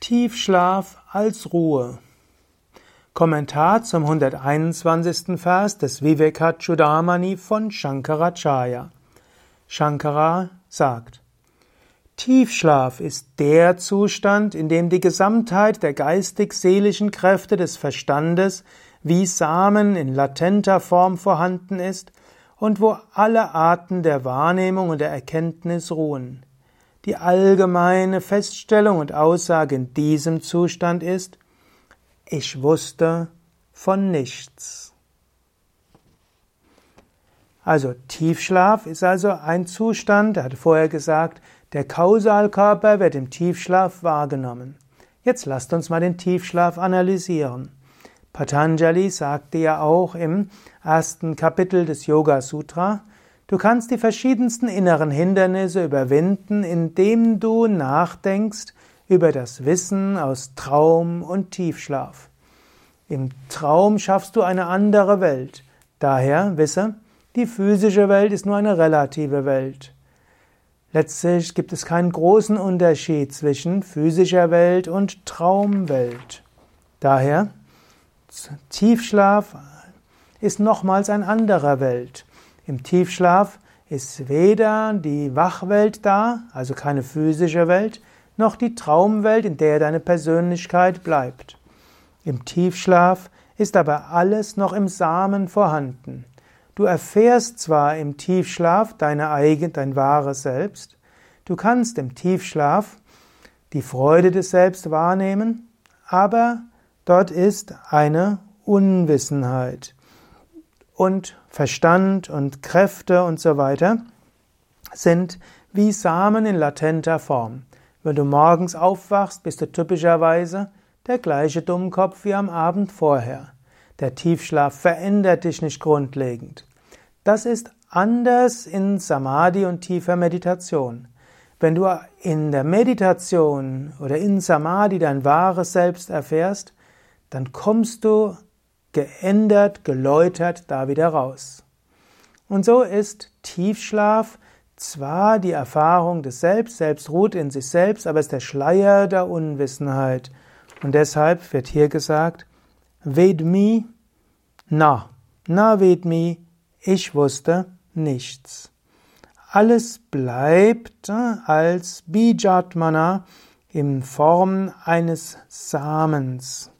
Tiefschlaf als Ruhe. Kommentar zum 121. Vers des Vivekachudamani von Shankaracharya. Shankara sagt, Tiefschlaf ist der Zustand, in dem die Gesamtheit der geistig-seelischen Kräfte des Verstandes wie Samen in latenter Form vorhanden ist und wo alle Arten der Wahrnehmung und der Erkenntnis ruhen. Die allgemeine Feststellung und Aussage in diesem Zustand ist, ich wusste von nichts. Also Tiefschlaf ist also ein Zustand, er hatte vorher gesagt, der Kausalkörper wird im Tiefschlaf wahrgenommen. Jetzt lasst uns mal den Tiefschlaf analysieren. Patanjali sagte ja auch im ersten Kapitel des Yoga Sutra, Du kannst die verschiedensten inneren Hindernisse überwinden, indem du nachdenkst über das Wissen aus Traum und Tiefschlaf. Im Traum schaffst du eine andere Welt. Daher wisse, die physische Welt ist nur eine relative Welt. Letztlich gibt es keinen großen Unterschied zwischen physischer Welt und Traumwelt. Daher, Tiefschlaf ist nochmals ein anderer Welt. Im Tiefschlaf ist weder die Wachwelt da, also keine physische Welt, noch die Traumwelt, in der deine Persönlichkeit bleibt. Im Tiefschlaf ist aber alles noch im Samen vorhanden. Du erfährst zwar im Tiefschlaf deine eigene, dein wahres Selbst, du kannst im Tiefschlaf die Freude des Selbst wahrnehmen, aber dort ist eine Unwissenheit und Verstand und Kräfte und so weiter sind wie Samen in latenter Form. Wenn du morgens aufwachst, bist du typischerweise der gleiche Dummkopf wie am Abend vorher. Der Tiefschlaf verändert dich nicht grundlegend. Das ist anders in Samadhi und tiefer Meditation. Wenn du in der Meditation oder in Samadhi dein wahres Selbst erfährst, dann kommst du geändert, geläutert da wieder raus. Und so ist Tiefschlaf zwar die Erfahrung des Selbst, Selbst ruht in sich selbst, aber ist der Schleier der Unwissenheit. Und deshalb wird hier gesagt, Vedmi, na, na Vedmi, ich wusste nichts. Alles bleibt äh, als Bijatmana in Form eines Samens.